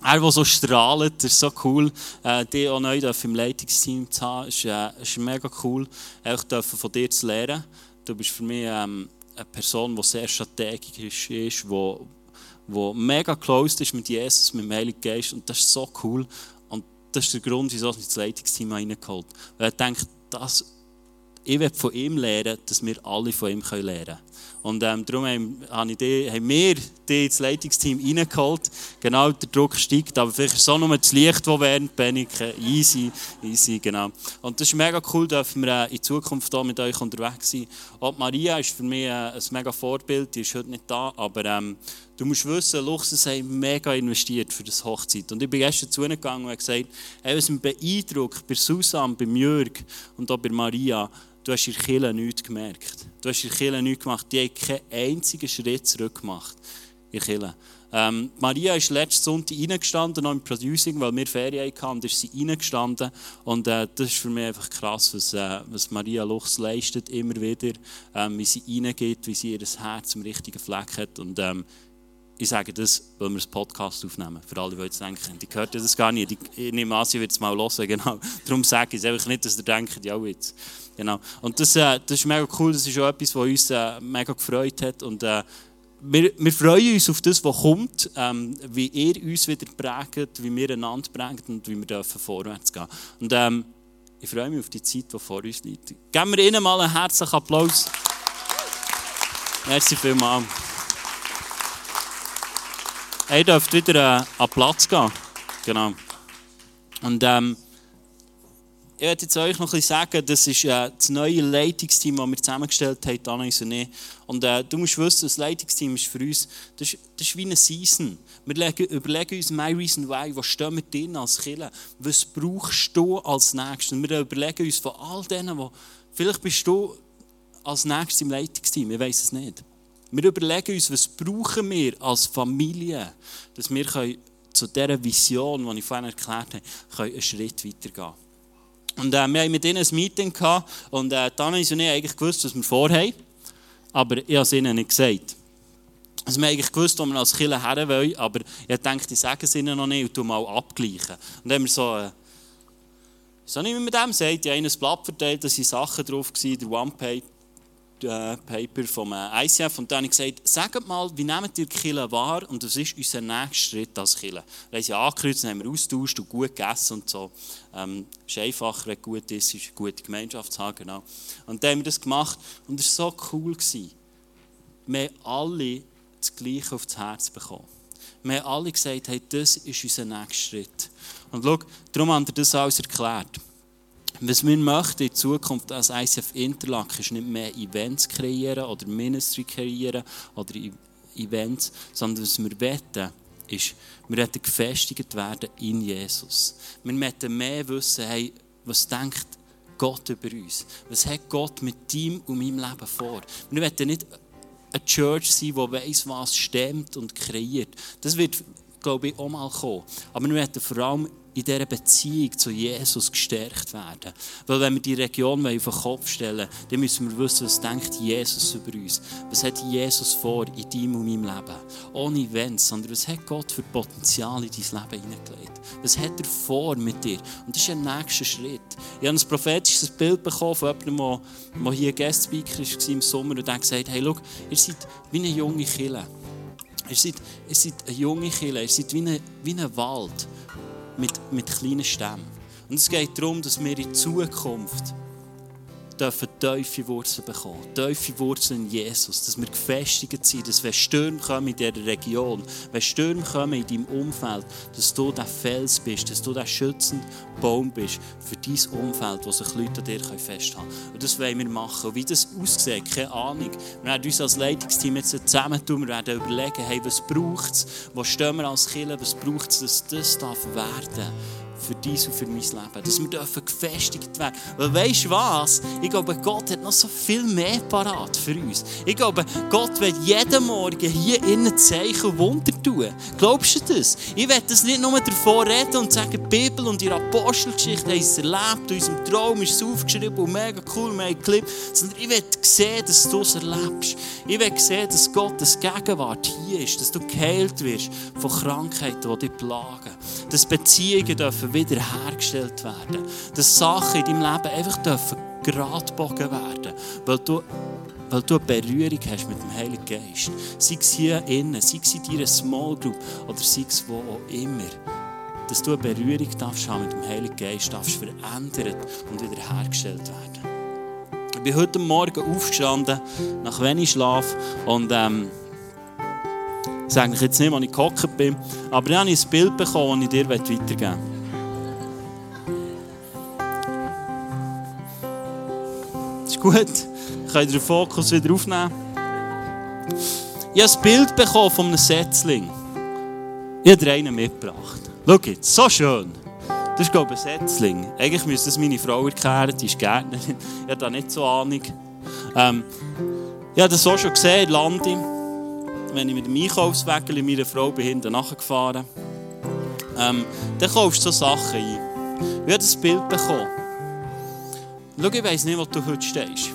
er, der so strahlt, das ist so cool, äh, dich auch neu im Leitungsteam zu haben, ist, äh, ist mega cool, auch von dir zu lernen. Du bist für mich ähm, eine Person, die sehr strategisch ist, die, die mega close ist mit Jesus, mit dem Heiligen Geist und das ist so cool. Und das ist der Grund, wieso ich ins Leitungsteam reingeholt habe. Weil ich denke, dass ich will von ihm lernen, dass wir alle von ihm lernen können. Und ähm, darum haben, haben wir die ins Leitungsteam reingeholt. Genau, der Druck steigt, aber vielleicht ist es auch nur das Licht, das während Panik. Easy, easy, genau. Und das ist mega cool, dürfen wir äh, in Zukunft hier mit euch unterwegs sein. Auch Maria ist für mich äh, ein mega Vorbild, die ist heute nicht da, aber ähm, du musst wissen, Luchsen haben mega investiert für das Hochzeit. Und ich bin gestern zu ihnen gegangen und habe gesagt, hey, was mich beeindruckt bei Susan, bei Jörg und auch bei Maria, du hast der Kirche nichts gemerkt. Du hast der Kirche nichts gemacht. Die haben keinen einzigen Schritt zurück gemacht der Kirche. Ähm, Maria ist letzten Sonntag reingestanden, noch im Producing, weil wir Ferien hatten, und ist sie reingestanden. Und äh, das ist für mich einfach krass, was, äh, was Maria Luchs leistet, immer wieder, ähm, wie sie reingeht, wie sie ihr Herz am richtigen Fleck hat. Und ähm, ich sage das, weil wir das Podcast aufnehmen. Für alle, die jetzt denken, die hört das gar nicht. Ich nehme an, sie wird es mal hören. Genau. Darum sage ich es einfach nicht, dass ihr denkt, ja, jetzt. Genau. Und das, äh, das ist mega cool. Das ist auch etwas, was uns äh, mega gefreut hat. Und äh, wir, wir, freuen uns auf das, was kommt, ähm, wie ihr uns wieder prägt, wie wir einander prägen und wie wir dürfen vorwärts gehen. Und ähm, ich freue mich auf die Zeit, die vor uns liegt. Geben wir ihnen mal einen herzlichen Applaus. Merci vielmals. Ihr dürft wieder äh, an Platz gehen. Genau. Und ähm, ich werde jetzt euch noch ein bisschen sagen, das ist äh, das neue Leitungsteam, das wir zusammengestellt haben, Anais und ich. Und äh, du musst wissen, das Leitungsteam ist für uns, das ist, das ist wie eine Season. Wir legen, überlegen uns, my reason why, was stehen wir drin als Killer? Was brauchst du als Nächstes? Und wir überlegen uns von all denen, die, vielleicht bist du als Nächstes im Leitungsteam, ich weiß es nicht. Wir überlegen uns, was brauchen wir als Familie, dass wir können zu dieser Vision, die ich vorhin erklärt habe, können einen Schritt weitergehen Und äh, wir haben mit ihnen ein Meeting gehabt und äh, haben sie nicht eigentlich gewusst, was wir vorhaben, aber ich habe es ihnen nicht gesagt. Also wir haben eigentlich gewusst, wo wir als Killer her wollen, aber ich dachte, ich sage es ihnen noch nicht und tu mal abgleichen. Und dann haben wir so... Äh, so nicht mit dem sagt, ich habe ihnen ein Blatt verteilt, da waren Sachen drauf, der One-Page Paper vom äh, ICF und dann habe ich gesagt, sagt mal, wie nehmt ihr Kille wahr und was ist unser nächster Schritt als Kille? Wir haben sie angekreuzt, haben wir austauscht und gut gegessen und so. Ähm, ist einfacher, wenn gut ist, ist eine gute Gemeinschaft zu haben, genau. Und dann haben wir das gemacht und es war so cool. Gewesen. Wir haben alle das Gleiche auf das Herz bekommen. Wir haben alle gesagt, hey, das ist unser nächster Schritt. Und schau, darum haben wir das alles erklärt. Was wir möchten in Zukunft als ICF Interlaken ist nicht mehr Events kreieren oder Ministry kreieren oder Events, sondern was wir wollen, ist, wir werden gefestigt werden in Jesus. Wir möchten mehr wissen, hey, was denkt Gott über uns? Was hat Gott mit ihm und meinem Leben vor? Wir wollen nicht eine Church sein, die weiss, was stemmt und kreiert. Das wird, glaube ich, auch mal kommen. Aber wir wollen vor allem in dieser Beziehung zu Jesus gestärkt werden. Weil wenn wir die Region auf den Kopf stellen dann müssen wir wissen, was denkt Jesus über uns. Was hat Jesus vor in deinem und meinem Leben? Ohne Wenns, sondern was hat Gott für Potenzial in dein Leben hineingelegt? Was hat er vor mit dir? Und das ist ein nächster Schritt. Ich habe ein prophetisches Bild bekommen von jemandem, der hier Guest-Speaker war im Sommer und der gesagt hey, schau, ihr seid wie eine junge Kille. Ihr seid, ihr seid eine junge Kille, ihr seid wie ein Wald mit, mit kleinen Stämmen. Und es geht darum, dass wir in Zukunft dürfen tiefe Wurzeln bekommen. Tiefe Wurzeln in Jesus. Dass wir gefestigt sind, dass wenn Stürme kommen in dieser Region, wenn Stürme kommen in deinem Umfeld, dass du der Fels bist, dass du der schützende Baum bist für dein Umfeld, wo sich Leute an dir festhalten können. Und das wollen wir machen. Und wie das aussieht, keine Ahnung. Wir werden uns als Leitungsteam jetzt zusammentun, wir werden überlegen, hey, was braucht es, wo stehen wir als Kirche, was braucht es, dass das darf werden für dies und für mein Leben. Dass wir dürfen gefestigt werden. Weil weißt du was? Ich glaube, Gott hat noch so viel mehr parat für uns. Ich glaube, Gott wird jeden Morgen hier innen Zeichen und Wunder tun. Glaubst du das? Ich werde das nicht nur davor reden und sagen, die Bibel und die Apostelgeschichte haben es erlebt, in unserem Traum ist es aufgeschrieben und mega cool, mega Clip. Sondern ich werde sehen, dass du es erlebst. Ich werde sehen, dass Gottes Gegenwart hier ist, dass du geheilt wirst von Krankheiten, die dich plagen. Dass Beziehungen dürfen wiederhergestellt werden. Dass Sachen in deinem Leben einfach dürfen geradbogen werden, weil du, weil du eine Berührung hast mit dem Heiligen Geist. Sei es hier innen, sei es in deiner Small Group oder sei es wo auch immer. Dass du eine Berührung darfst haben mit dem Heiligen Geist, darfst verändert und wiederhergestellt werden. Ich bin heute Morgen aufgestanden, nach wenig Schlaf und ähm, ich sage jetzt nicht, wo ich gehockt bin, aber ich habe ein Bild bekommen, das ich dir weitergeben möchte. Gut. Könnt ihr den Fokus wieder aufnehmen? Ich habe ein Bild bekommen von einem Setzling. Ich habe einen mitgebracht. Schau jetzt, so schön. Das ist, glaube ich, ein Setzling. Eigentlich müsste das meine Frau erklären, die ist Gärtnerin. Ich habe da nicht so Ahnung. Ähm, ich habe das auch schon gesehen in Landi, wenn ich mit dem Einkaufswägel meiner Frau bin hinten nachgefahren ähm, Dann kaufst du so Sachen ein. Ich habe das Bild bekommen. Schau, ich weiss nicht, wo du heute stehst.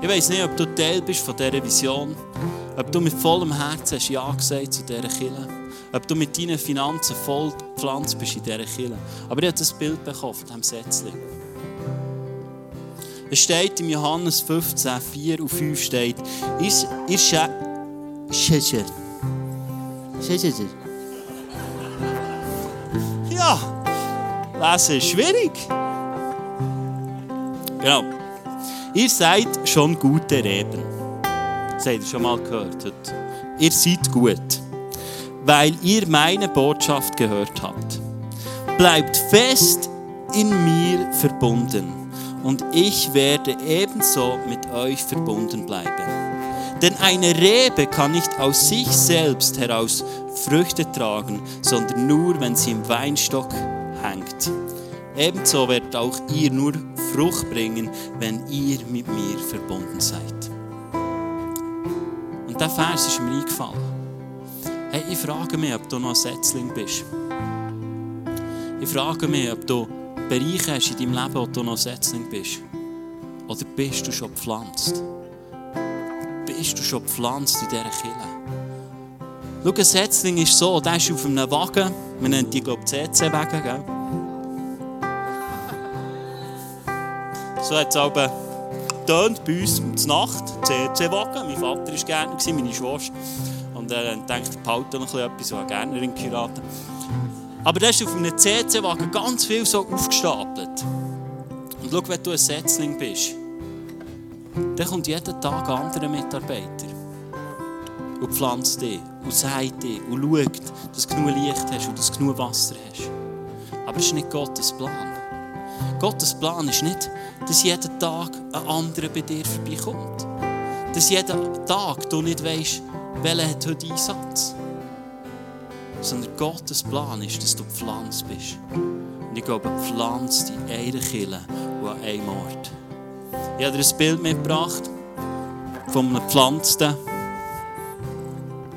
Ich weiss nicht, ob du Teil bist von dieser Vision, ob du mit vollem Herzen hast Ja gesagt zu dieser Kille, ob du mit deinen Finanzen voll gepflanzt bist in dieser Kille. Aber ich habe das Bild bekommen von diesem Sätzchen. Es steht im Johannes 15, 4 und 5 steht, ihr, Schä... Schäscher. Schäscher. Ja, lesen ist schwierig. Genau. Ihr seid schon gute Reben. Das habt ihr schon mal gehört. Ihr seid gut, weil ihr meine Botschaft gehört habt. Bleibt fest in mir verbunden und ich werde ebenso mit euch verbunden bleiben. Denn eine Rebe kann nicht aus sich selbst heraus Früchte tragen, sondern nur, wenn sie im Weinstock hängt. Ebenso werdet auch ihr nur Frucht bringen, wenn ihr mit mir verbunden seid. Und der Vers ist mir eingefallen. Hey, ich frage mich, ob du noch ein Setzling bist. Ich frage mich, ob du Bereiche hast in deinem Leben, wo du noch ein Setzling bist. Oder bist du schon gepflanzt? Bist du schon gepflanzt in dieser Kille? Schau, ein Setzling ist so, der ist auf einem Wagen. Wir nennen die, glaube ich, CC-Wagen, So hat es aber tönt bei uns um die Nacht, CC-Wagen. Mein Vater war Gärtner, meine Schwester. Und er denkt, ich behalte noch etwas, eine Gärtnerin geheiratet. Aber da ist auf einem CC-Wagen ganz viel so aufgestapelt. Und schau, wenn du ein Setzling bist, dann kommt jeden Tag ein anderer Mitarbeiter und pflanzt dich und sagt dich und schaut, dass du genug Licht hast und dass du genug Wasser hast. Aber es ist nicht Gottes Plan. Gottes Plan ist nicht, dass jeden Tag ein anderer bei dir vorbeikommt. Dass jeden Tag du nicht weißt, welcher hat heute Einsatz. sondern Gottes Plan ist, dass du gepflanzt bist. Und ich glaube, pflanzt die eine Kille und an einem Ort. Ich habe dir ein Bild mitgebracht von einem gepflanzten.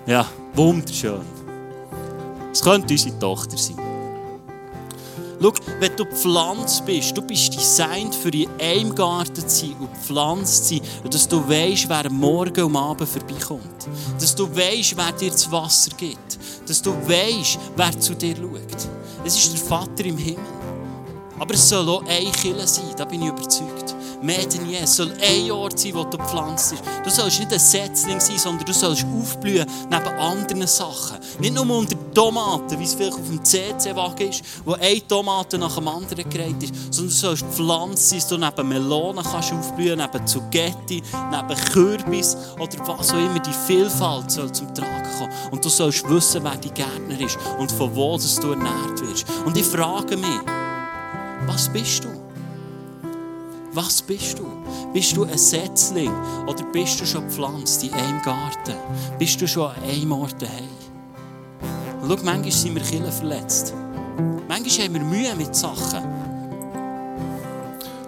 Ja, wunderschön. Es könnte unsere Tochter sein. Schau, wenn du gepflanzt bist, du bist designt für in einem Garten zu sein und gepflanzt zu sein. Dass du weißt, wer Morgen am Abend vorbeikommt. Dass du weißt, wer dir das Wasser gibt. Dass du weißt, wer zu dir schaut. Es ist der Vater im Himmel. Aber es soll auch ein Killer sein, da bin ich überzeugt mehr denn je. Es soll ein Ort sein, wo du gepflanzt bist. Du sollst nicht ein Setzling sein, sondern du sollst aufblühen neben anderen Sachen. Nicht nur unter Tomaten, wie es vielleicht auf dem CC-Wagen ist, wo eine Tomate nach dem anderen gereiht ist, sondern du sollst gepflanzt sein, dass du neben Melonen kannst aufblühen, neben Zugetti, neben Kürbis oder was auch immer. Die Vielfalt soll zum Tragen kommen. Und du sollst wissen, wer dein Gärtner ist und von wo du ernährt wirst. Und ich frage mich, was bist du? Was bist du? Bist du ein Setzling oder bist du schon gepflanzt in einem Garten? Bist du schon an einem Ort daheim? Und schau, manchmal sind wir Kinder verletzt. Manchmal haben wir Mühe mit Sachen.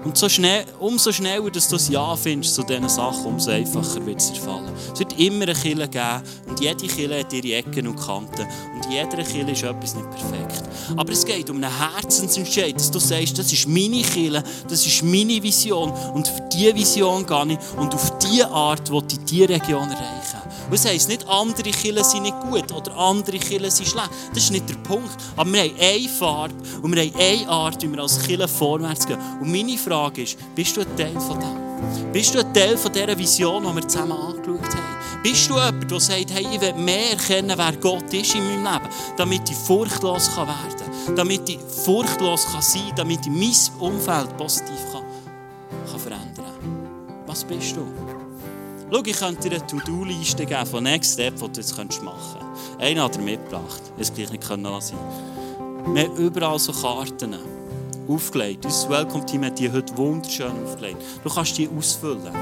Und so schnell, umso schneller dass du ein Ja findest zu diesen Sachen, umso einfacher wird es dir fallen. Es wird immer eine Kille geben und jede Kille hat ihre Ecken und Kanten und jeder Kille ist etwas nicht perfekt. Aber es geht um einen Herzensentscheid, dass du sagst, das ist meine Kille, das ist meine Vision und für diese Vision gehe ich und auf diese Art will ich diese Region erreichen. Und es heisst nicht, andere Kirchen sind nicht gut oder andere Kirchen sind schlecht. Das ist nicht der Punkt. Aber wir haben eine Farbe und wir haben eine Art, wie wir als Kirche vorwärts gehen. Und meine Frage ist, bist du ein Teil von dem? Bist du ein Teil von dieser Vision, die wir zusammen angeschaut haben? Bist du jemand, der sagt, hey, ich will mehr erkennen, wer Gott ist in meinem Leben, damit ich furchtlos werden kann, damit ich furchtlos sein kann, damit ich mein Umfeld positiv kann, kann verändern kann? Was bist du? Schau, ich könnte dir eine To-Do-Liste geben von Next Step, die du jetzt machen könntest. Einen hat er mitgebracht. Es gleich nicht lassen. Wir haben überall so Karten aufgelegt. Unser Welcome-Team hat die heute wunderschön aufgelegt. Du kannst die ausfüllen.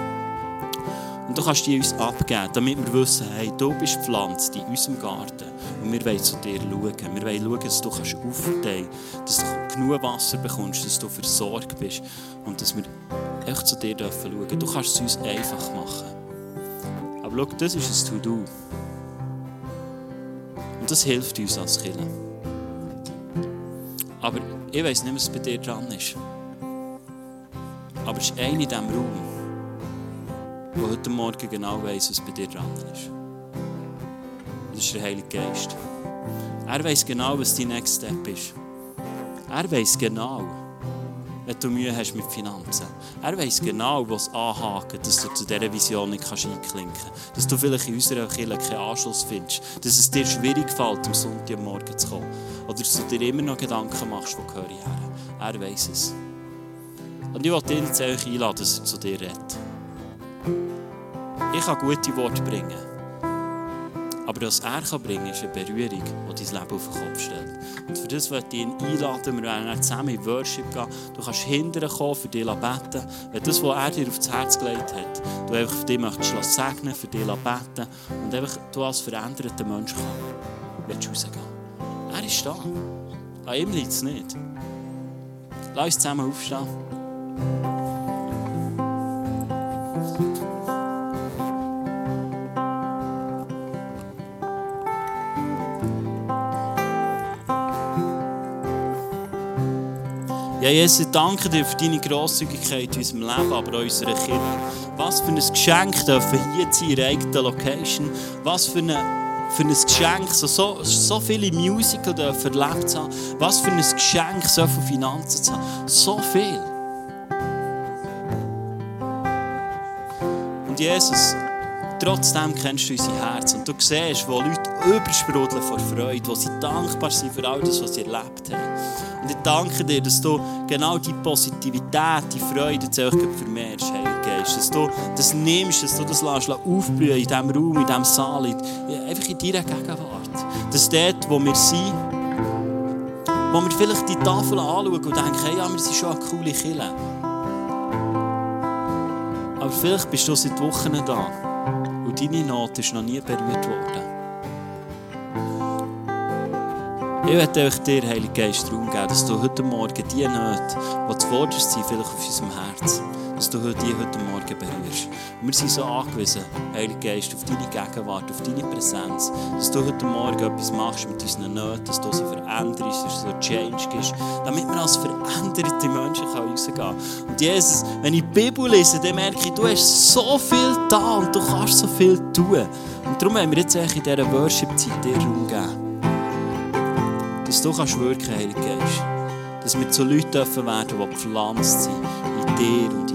Und du kannst die uns abgeben, damit wir wissen, hey, du bist gepflanzt in unserem Garten. Und wir wollen zu dir schauen. Wir wollen schauen, dass du aufteilen kannst, dass du genug Wasser bekommst, dass du versorgt bist und dass wir echt zu dir schauen dürfen. Du kannst es uns einfach machen. Aber schau, das ist ein To-Do. Und das hilft uns als Kinder. Aber ich weiß nicht, was bei dir dran ist. Aber es ist einer in diesem Raum, der heute Morgen genau weiß, was bei dir dran ist. Das ist der Heilige Geist. Er weiß genau, was dein Next Step ist. Er weiß genau, wenn du Mühe hast mit Finanzen. Er weiß genau, was anhaken, dass du zu dieser Vision nicht einklinken kannst. Dass du vielleicht in unserer Kirche keinen Anschluss findest. Dass es dir schwierig fällt, am Sonntagmorgen zu kommen. Oder dass du dir immer noch Gedanken machst, wo gehöre ich her. Er weiß es. Und ich wollte dich jetzt einladen, dass er zu dir redet. Ich kann gute Worte bringen. Aber was er kann bringen kann, ist eine Berührung, die dein Leben auf den Kopf stellt. Und für das möchte ich ihn einladen. Wir werden zusammen in Worship gehen. Du kannst hinterher kommen, für dich beten. Wenn das, was er dir aufs Herz gelegt hat, du einfach für dich möchtest segnen, für dich beten und einfach du als veränderter Mensch kann, willst du rausgehen. Er ist da. An ihm liegt es nicht. Lass uns zusammen aufstehen. Ja, Jesus, danke dir für deine Grosszügigkeit in unserem Leben, aber auch in unserer Kirche. Was für ein Geschenk dürfen hier zu in eigenen Location. Was für, eine, für ein Geschenk, so, so, so viele Musical dürfen erlebt haben. Was für ein Geschenk, so viele Finanzen zu haben. So viel. Und Jesus, trotzdem kennst du unser Herz und du siehst, wo Leute übersprudeln vor Freude, wo sie dankbar sind für all das, was sie erlebt haben. Und ich danke dir, dass du genau die Positivität, die Freude jetzt auch vermehrst, Heiliger Geist. Dass du das nimmst, dass du das lässt, aufblühen in diesem Raum, in diesem Saal, einfach in deiner Gegenwart. Dass dort, wo wir sind, wo wir vielleicht die Tafel anschauen und denken, hey, ja, wir sind schon eine coole Kille. Aber vielleicht bist du seit Wochen da und deine Not ist noch nie berührt worden. Ich möchte euch dir, Heilige Geist, Raum geben, dass du heute Morgen die Nöte, die zuvorderst sind, vielleicht auf unserem Herz, dass du die heute Morgen berührst. Wir sind so angewiesen, Heilige Geist, auf deine Gegenwart, auf deine Präsenz, dass du heute Morgen etwas machst mit unseren Nöten, dass du sie veränderst, dass du Change gibst, damit wir als veränderte Menschen rausgehen können. Und Jesus, wenn ich die Bibel lese, dann merke ich, du hast so viel da und du kannst so viel tun. Und darum haben wir jetzt in dieser Worship-Zeit dir Raum. Dass du kannst wirken, Heilige Geist. Dass wir zu Leuten werden, die gepflanzt sind in dir und